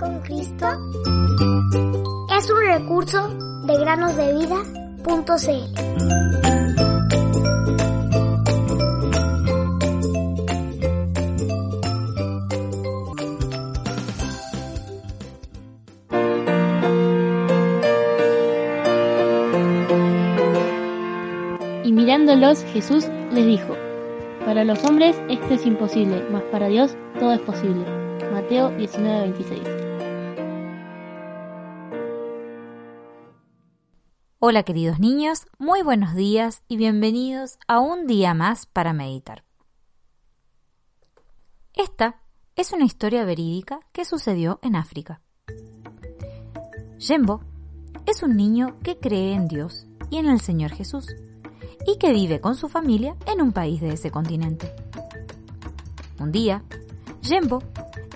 con Cristo es un recurso de granosdevida.cl. Y mirándolos, Jesús les dijo, Para los hombres esto es imposible, mas para Dios todo es posible. Mateo 19:26. Hola queridos niños, muy buenos días y bienvenidos a un día más para meditar. Esta es una historia verídica que sucedió en África. Jembo es un niño que cree en Dios y en el Señor Jesús y que vive con su familia en un país de ese continente. Un día, Jembo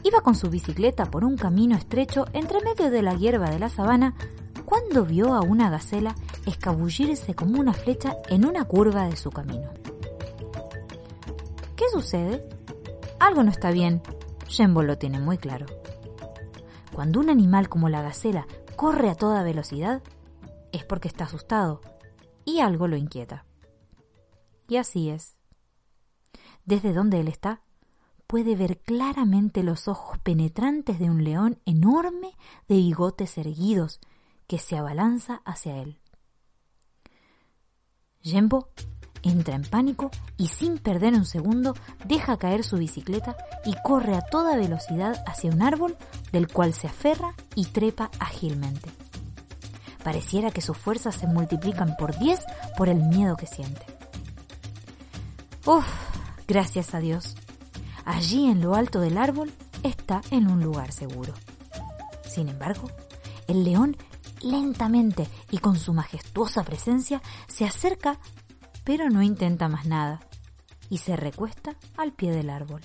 iba con su bicicleta por un camino estrecho entre medio de la hierba de la sabana cuando vio a una gacela escabullirse como una flecha en una curva de su camino. ¿Qué sucede? Algo no está bien. Jembo lo tiene muy claro. Cuando un animal como la gacela corre a toda velocidad, es porque está asustado y algo lo inquieta. Y así es. Desde donde él está, puede ver claramente los ojos penetrantes de un león enorme de bigotes erguidos que se abalanza hacia él. Jembo entra en pánico y sin perder un segundo deja caer su bicicleta y corre a toda velocidad hacia un árbol del cual se aferra y trepa ágilmente. Pareciera que sus fuerzas se multiplican por 10 por el miedo que siente. Uf, gracias a Dios. Allí en lo alto del árbol está en un lugar seguro. Sin embargo, el león lentamente y con su majestuosa presencia se acerca, pero no intenta más nada, y se recuesta al pie del árbol.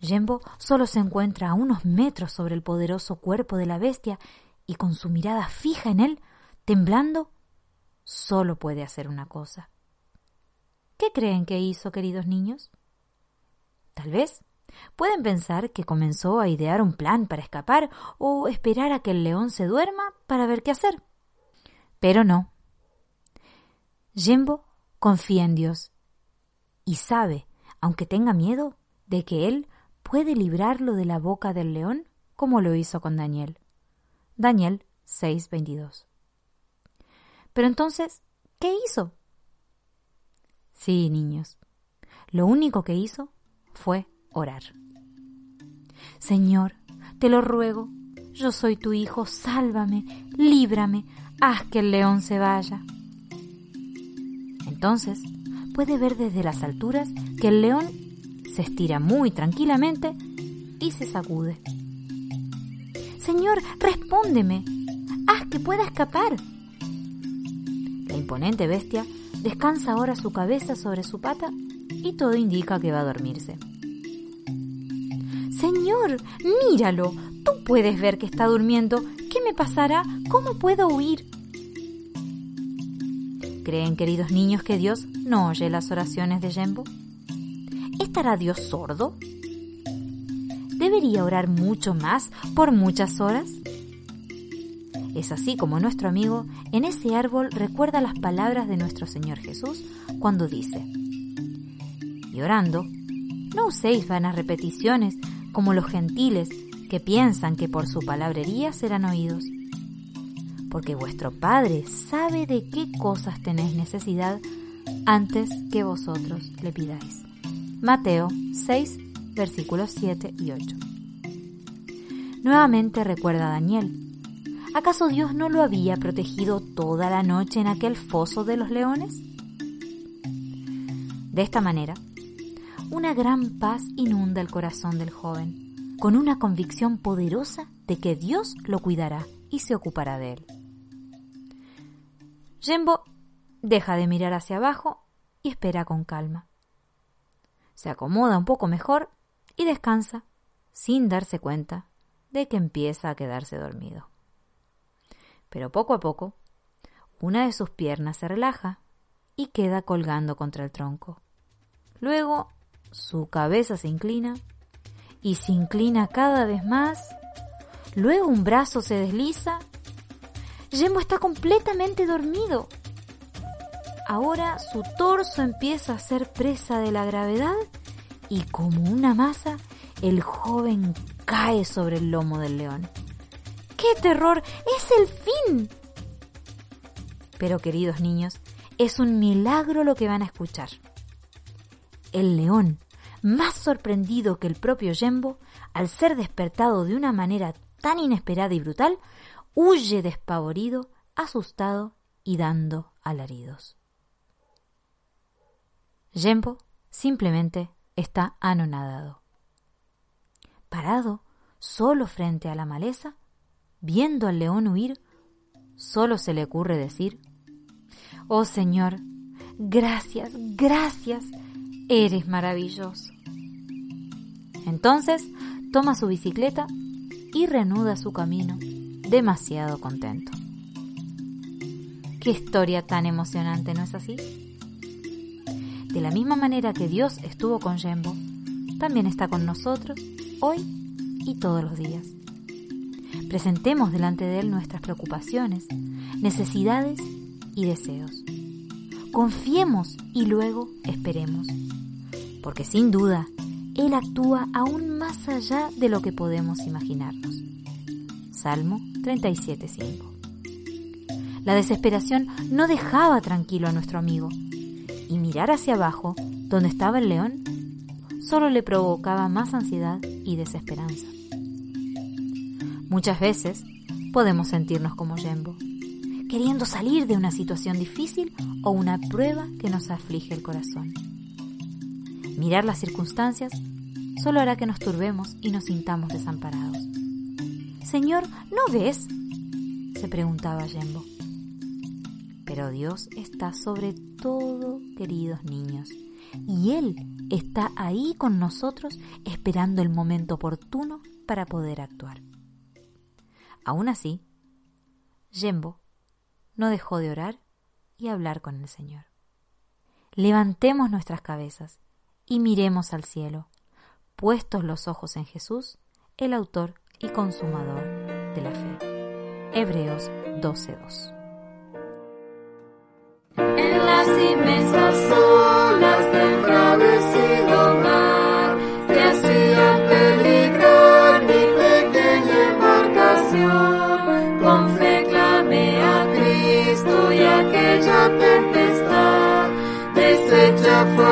Jembo solo se encuentra a unos metros sobre el poderoso cuerpo de la bestia y con su mirada fija en él, temblando, solo puede hacer una cosa. ¿Qué creen que hizo, queridos niños? Tal vez pueden pensar que comenzó a idear un plan para escapar o esperar a que el león se duerma para ver qué hacer. Pero no. Jembo confía en Dios y sabe, aunque tenga miedo, de que Él puede librarlo de la boca del león como lo hizo con Daniel. Daniel 6:22. Pero entonces, ¿qué hizo? Sí, niños, lo único que hizo fue orar. Señor, te lo ruego, yo soy tu hijo, sálvame, líbrame, haz que el león se vaya. Entonces, puede ver desde las alturas que el león se estira muy tranquilamente y se sacude. Señor, respóndeme, haz que pueda escapar. La imponente bestia descansa ahora su cabeza sobre su pata y todo indica que va a dormirse. Señor, míralo. Tú puedes ver que está durmiendo. ¿Qué me pasará? ¿Cómo puedo huir? ¿Creen, queridos niños, que Dios no oye las oraciones de Jembo? ¿Estará Dios sordo? ¿Debería orar mucho más por muchas horas? Es así como nuestro amigo en ese árbol recuerda las palabras de nuestro Señor Jesús cuando dice, y orando, no uséis vanas repeticiones como los gentiles que piensan que por su palabrería serán oídos. Porque vuestro Padre sabe de qué cosas tenéis necesidad antes que vosotros le pidáis. Mateo 6, versículos 7 y 8. Nuevamente recuerda a Daniel. ¿Acaso Dios no lo había protegido toda la noche en aquel foso de los leones? De esta manera, una gran paz inunda el corazón del joven, con una convicción poderosa de que Dios lo cuidará y se ocupará de él. Jembo deja de mirar hacia abajo y espera con calma. Se acomoda un poco mejor y descansa, sin darse cuenta de que empieza a quedarse dormido. Pero poco a poco, una de sus piernas se relaja y queda colgando contra el tronco. Luego su cabeza se inclina y se inclina cada vez más. Luego un brazo se desliza. Jembo está completamente dormido. Ahora su torso empieza a ser presa de la gravedad y como una masa, el joven cae sobre el lomo del león. ¡Qué terror! ¡Es el fin! Pero queridos niños, es un milagro lo que van a escuchar. El león, más sorprendido que el propio Jembo, al ser despertado de una manera tan inesperada y brutal, huye despavorido, asustado y dando alaridos. Jembo simplemente está anonadado. Parado, solo frente a la maleza, viendo al león huir, solo se le ocurre decir, Oh Señor, gracias, gracias, eres maravilloso. Entonces toma su bicicleta y reanuda su camino, demasiado contento. Qué historia tan emocionante, ¿no es así? De la misma manera que Dios estuvo con Jembo, también está con nosotros hoy y todos los días. Presentemos delante de Él nuestras preocupaciones, necesidades y deseos. Confiemos y luego esperemos, porque sin duda Él actúa aún más allá de lo que podemos imaginarnos. Salmo 37.5 La desesperación no dejaba tranquilo a nuestro amigo, y mirar hacia abajo, donde estaba el león, solo le provocaba más ansiedad y desesperanza. Muchas veces podemos sentirnos como Jembo, queriendo salir de una situación difícil o una prueba que nos aflige el corazón. Mirar las circunstancias solo hará que nos turbemos y nos sintamos desamparados. Señor, ¿no ves? se preguntaba Jembo. Pero Dios está sobre todo, queridos niños, y Él está ahí con nosotros esperando el momento oportuno para poder actuar. Aún así, Jembo no dejó de orar y hablar con el Señor. Levantemos nuestras cabezas y miremos al cielo, puestos los ojos en Jesús, el autor y consumador de la fe. Hebreos 12:2. En las inmensas clamé a Cristo y aquella tempestad deshecha fue